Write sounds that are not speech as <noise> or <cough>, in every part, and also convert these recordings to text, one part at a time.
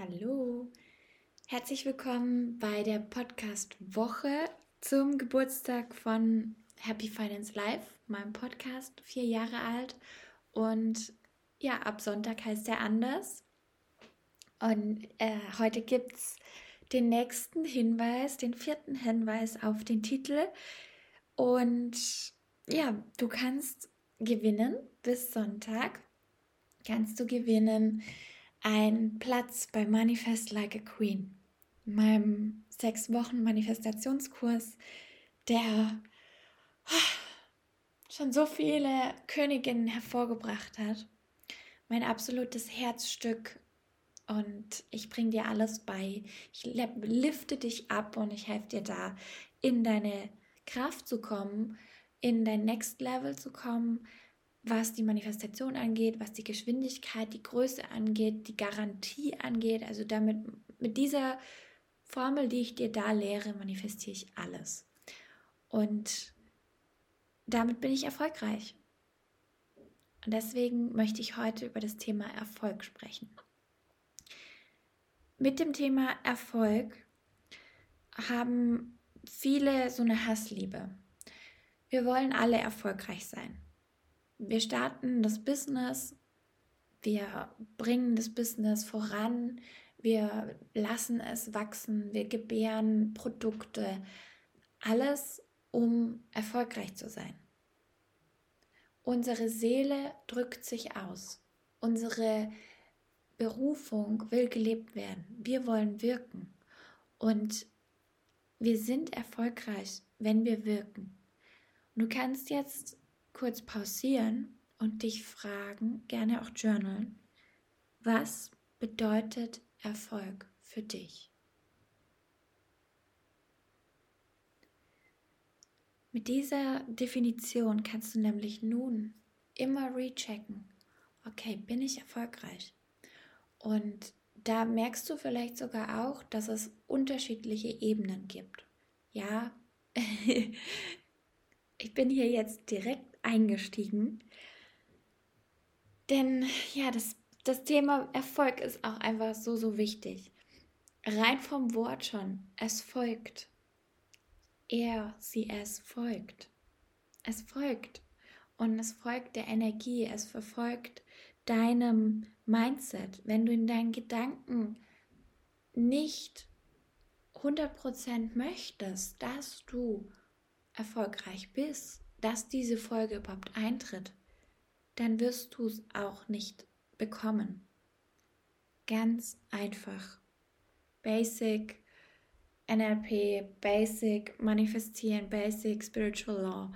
Hallo, herzlich willkommen bei der Podcast-Woche zum Geburtstag von Happy Finance Life, meinem Podcast, vier Jahre alt. Und ja, ab Sonntag heißt er anders. Und äh, heute gibt es den nächsten Hinweis, den vierten Hinweis auf den Titel. Und ja, du kannst gewinnen bis Sonntag. Kannst du gewinnen ein Platz bei Manifest Like a Queen, meinem sechs Wochen Manifestationskurs, der schon so viele Königinnen hervorgebracht hat. Mein absolutes Herzstück und ich bringe dir alles bei. Ich lifte dich ab und ich helfe dir da, in deine Kraft zu kommen, in dein Next Level zu kommen, was die Manifestation angeht, was die Geschwindigkeit, die Größe angeht, die Garantie angeht. Also damit mit dieser Formel, die ich dir da lehre, manifestiere ich alles. Und damit bin ich erfolgreich. Und deswegen möchte ich heute über das Thema Erfolg sprechen. Mit dem Thema Erfolg haben viele so eine Hassliebe. Wir wollen alle erfolgreich sein wir starten das Business, wir bringen das Business voran, wir lassen es wachsen, wir gebären Produkte, alles um erfolgreich zu sein. Unsere Seele drückt sich aus. Unsere Berufung will gelebt werden. Wir wollen wirken. Und wir sind erfolgreich, wenn wir wirken. Du kannst jetzt kurz pausieren und dich fragen, gerne auch journalen, was bedeutet Erfolg für dich? Mit dieser Definition kannst du nämlich nun immer rechecken, okay, bin ich erfolgreich? Und da merkst du vielleicht sogar auch, dass es unterschiedliche Ebenen gibt. Ja, <laughs> ich bin hier jetzt direkt eingestiegen. Denn ja, das, das Thema Erfolg ist auch einfach so, so wichtig. Rein vom Wort schon, es folgt. Er, sie, es folgt. Es folgt. Und es folgt der Energie, es verfolgt deinem Mindset. Wenn du in deinen Gedanken nicht 100% möchtest, dass du erfolgreich bist, dass diese Folge überhaupt eintritt, dann wirst du es auch nicht bekommen. Ganz einfach. Basic NLP, Basic Manifestieren, Basic Spiritual Law,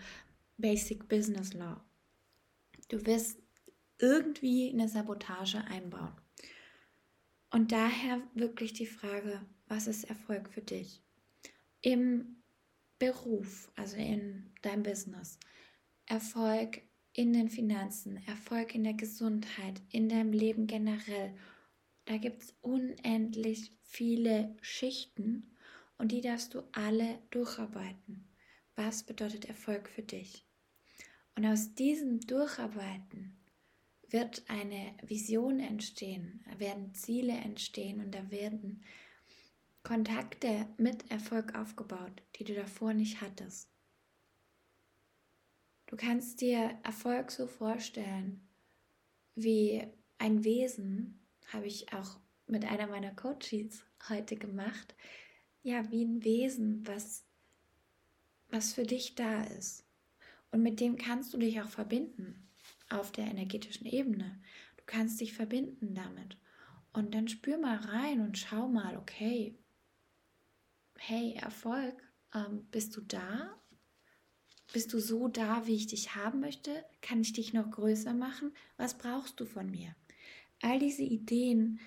Basic Business Law. Du wirst irgendwie eine Sabotage einbauen. Und daher wirklich die Frage, was ist Erfolg für dich? Im Beruf, also in deinem Business, Erfolg in den Finanzen, Erfolg in der Gesundheit, in deinem Leben generell. Da gibt es unendlich viele Schichten und die darfst du alle durcharbeiten. Was bedeutet Erfolg für dich? Und aus diesem Durcharbeiten wird eine Vision entstehen, werden Ziele entstehen und da werden Kontakte mit Erfolg aufgebaut, die du davor nicht hattest. Du kannst dir Erfolg so vorstellen wie ein Wesen, habe ich auch mit einer meiner Coaches heute gemacht. Ja, wie ein Wesen, was, was für dich da ist. Und mit dem kannst du dich auch verbinden auf der energetischen Ebene. Du kannst dich verbinden damit. Und dann spür mal rein und schau mal, okay, hey, Erfolg, ähm, bist du da? Bist du so da, wie ich dich haben möchte? Kann ich dich noch größer machen? Was brauchst du von mir? All diese Ideen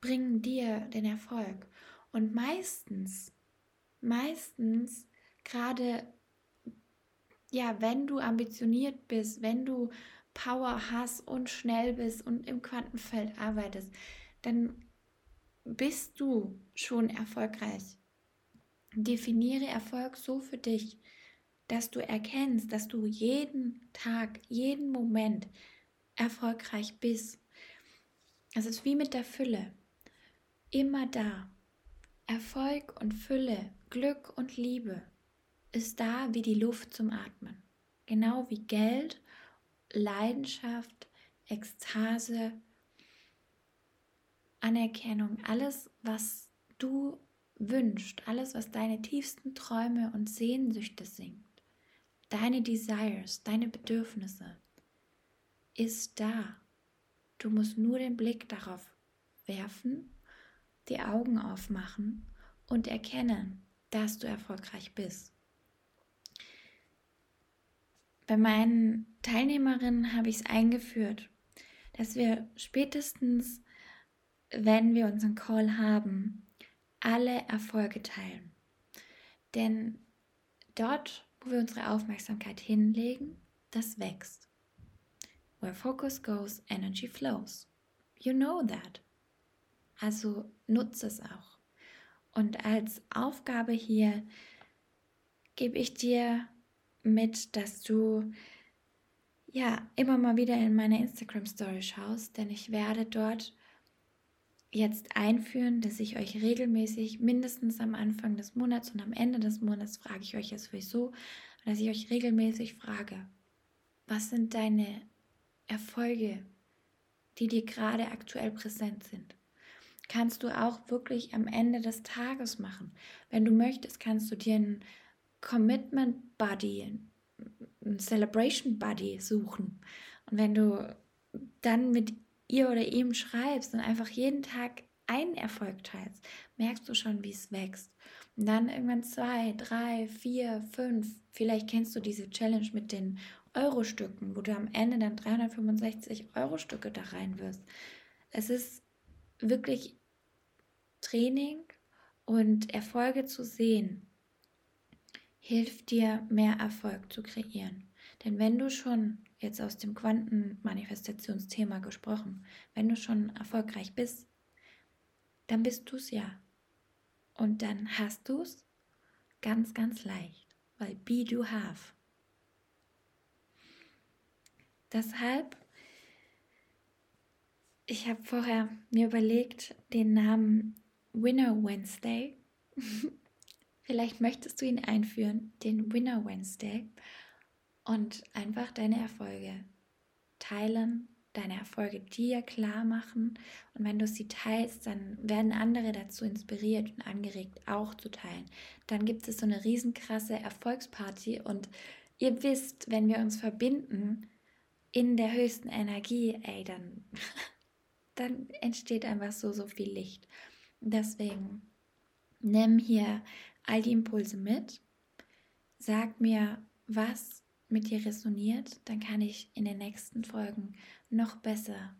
bringen dir den Erfolg. Und meistens, meistens, gerade ja, wenn du ambitioniert bist, wenn du Power hast und schnell bist und im Quantenfeld arbeitest, dann bist du schon erfolgreich. Definiere Erfolg so für dich, dass du erkennst, dass du jeden Tag, jeden Moment erfolgreich bist. Es ist wie mit der Fülle. immer da. Erfolg und Fülle, Glück und Liebe ist da wie die Luft zum Atmen. Genau wie Geld, Leidenschaft, Ekstase, Anerkennung, alles, was du wünschst, alles, was deine tiefsten Träume und Sehnsüchte singt, deine Desires, deine Bedürfnisse, ist da. Du musst nur den Blick darauf werfen, die Augen aufmachen und erkennen, dass du erfolgreich bist. Bei meinen Teilnehmerinnen habe ich es eingeführt, dass wir spätestens, wenn wir unseren Call haben, alle Erfolge teilen. Denn dort, wo wir unsere Aufmerksamkeit hinlegen, das wächst. Where focus goes, energy flows. You know that. Also nutze es auch. Und als Aufgabe hier gebe ich dir mit, dass du ja immer mal wieder in meine Instagram Story schaust, denn ich werde dort jetzt einführen, dass ich euch regelmäßig, mindestens am Anfang des Monats und am Ende des Monats, frage ich euch jetzt sowieso, dass ich euch regelmäßig frage, was sind deine Erfolge, die dir gerade aktuell präsent sind? Kannst du auch wirklich am Ende des Tages machen. Wenn du möchtest, kannst du dir einen Commitment Buddy, einen Celebration Buddy suchen. Und wenn du dann mit ihr oder ihm schreibst und einfach jeden Tag einen Erfolg teilst, merkst du schon, wie es wächst. Und dann irgendwann zwei, drei, vier, fünf. Vielleicht kennst du diese Challenge mit den Euro-Stücken, wo du am Ende dann 365 Euro-Stücke da rein wirst. Es ist wirklich Training und Erfolge zu sehen hilft dir, mehr Erfolg zu kreieren. Denn wenn du schon, jetzt aus dem Quantenmanifestationsthema gesprochen, wenn du schon erfolgreich bist, dann bist du es ja. Und dann hast du es ganz, ganz leicht, weil be do have. Deshalb, ich habe vorher mir überlegt, den Namen Winner Wednesday <laughs> Vielleicht möchtest du ihn einführen, den Winner Wednesday, und einfach deine Erfolge teilen, deine Erfolge dir klar machen. Und wenn du sie teilst, dann werden andere dazu inspiriert und angeregt, auch zu teilen. Dann gibt es so eine riesenkrasse Erfolgsparty und ihr wisst, wenn wir uns verbinden in der höchsten Energie, ey, dann, <laughs> dann entsteht einfach so, so viel Licht. Deswegen nimm hier all die Impulse mit. Sag mir, was mit dir resoniert, dann kann ich in den nächsten Folgen noch besser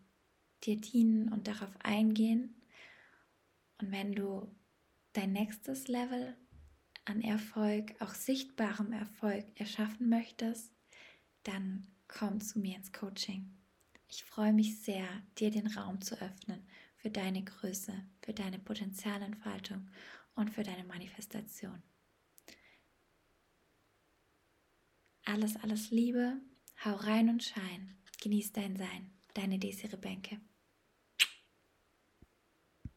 dir dienen und darauf eingehen. Und wenn du dein nächstes Level an Erfolg, auch sichtbarem Erfolg erschaffen möchtest, dann komm zu mir ins Coaching. Ich freue mich sehr, dir den Raum zu öffnen für deine Größe, für deine Potenzialentfaltung und für deine Manifestation. Alles, alles Liebe, hau rein und schein, genieß dein Sein, deine Desiree Bänke.